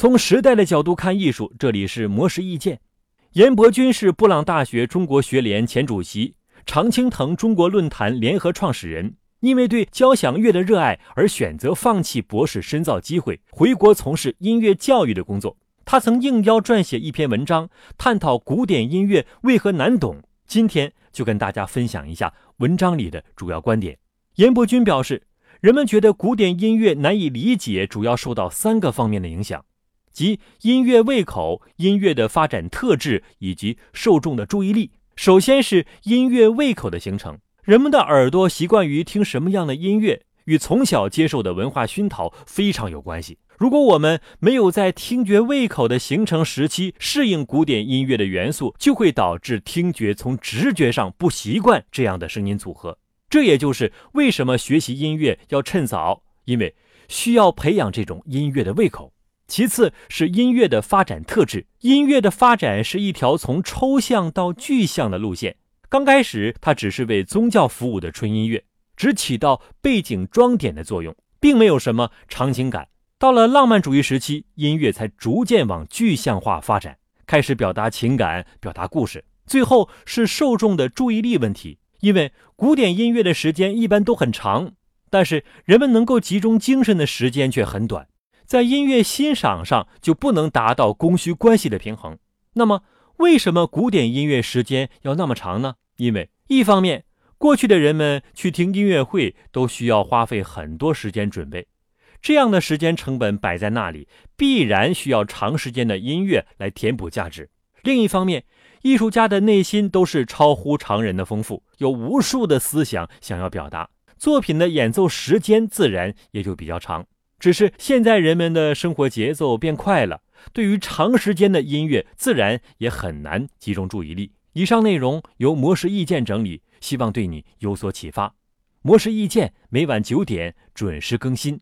从时代的角度看艺术，这里是魔石意见。严伯钧是布朗大学中国学联前主席，常青藤中国论坛联合创始人。因为对交响乐的热爱而选择放弃博士深造机会，回国从事音乐教育的工作。他曾应邀撰写一篇文章，探讨古典音乐为何难懂。今天就跟大家分享一下文章里的主要观点。严伯钧表示，人们觉得古典音乐难以理解，主要受到三个方面的影响。即音乐胃口、音乐的发展特质以及受众的注意力。首先是音乐胃口的形成，人们的耳朵习惯于听什么样的音乐，与从小接受的文化熏陶非常有关系。如果我们没有在听觉胃口的形成时期适应古典音乐的元素，就会导致听觉从直觉上不习惯这样的声音组合。这也就是为什么学习音乐要趁早，因为需要培养这种音乐的胃口。其次是音乐的发展特质。音乐的发展是一条从抽象到具象的路线。刚开始，它只是为宗教服务的纯音乐，只起到背景装点的作用，并没有什么场景感。到了浪漫主义时期，音乐才逐渐往具象化发展，开始表达情感、表达故事。最后是受众的注意力问题，因为古典音乐的时间一般都很长，但是人们能够集中精神的时间却很短。在音乐欣赏上就不能达到供需关系的平衡。那么，为什么古典音乐时间要那么长呢？因为一方面，过去的人们去听音乐会都需要花费很多时间准备，这样的时间成本摆在那里，必然需要长时间的音乐来填补价值。另一方面，艺术家的内心都是超乎常人的丰富，有无数的思想想要表达，作品的演奏时间自然也就比较长。只是现在人们的生活节奏变快了，对于长时间的音乐，自然也很难集中注意力。以上内容由模式意见整理，希望对你有所启发。模式意见每晚九点准时更新。